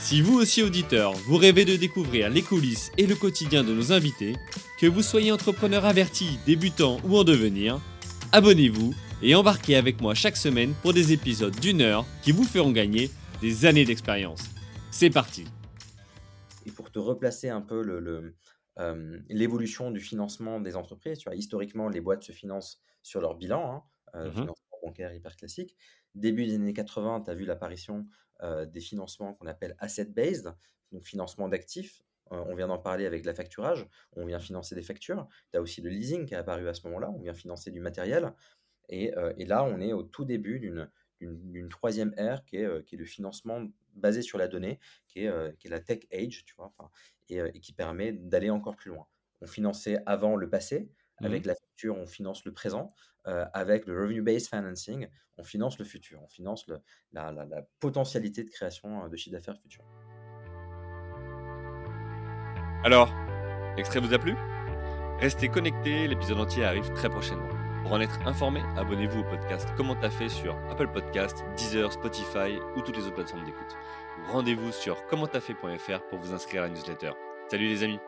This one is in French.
Si vous aussi auditeur, vous rêvez de découvrir les coulisses et le quotidien de nos invités, que vous soyez entrepreneur averti, débutant ou en devenir, abonnez-vous et embarquez avec moi chaque semaine pour des épisodes d'une heure qui vous feront gagner des années d'expérience. C'est parti Et pour te replacer un peu le, euh, l'évolution du financement des entreprises, tu vois, historiquement, les boîtes se financent sur leur bilan, hein, euh, Mhm. Bancaire hyper classique. Début des années 80, tu as vu l'apparition des financements qu'on appelle asset-based, donc financement d'actifs. On vient d'en parler avec la facturage, on vient financer des factures. Tu as aussi le leasing qui est apparu à ce moment-là, on vient financer du matériel. Et, là, on est au tout début d'une troisième ère qui est, le financement basé sur la donnée, qui est, la tech age, tu vois, et qui permet d'aller encore plus loin. On finançait avant le passé, avec la facture, on finance le présent. euh, avec le revenue-based financing, on finance le futur, on finance le- la, la- la potentialité de création de chiffre d'affaires futur. Alors, l'extrait vous a plu? Restez connectés, l'épisode entier arrive très prochainement. Pour en être informé, abonnez-vous au podcast Comment t'as fait sur Apple Podcast, Deezer, Spotify ou toutes les autres plateformes d'écoute. Rendez-vous sur commenttafait.fr pour vous inscrire à la newsletter. Salut les amis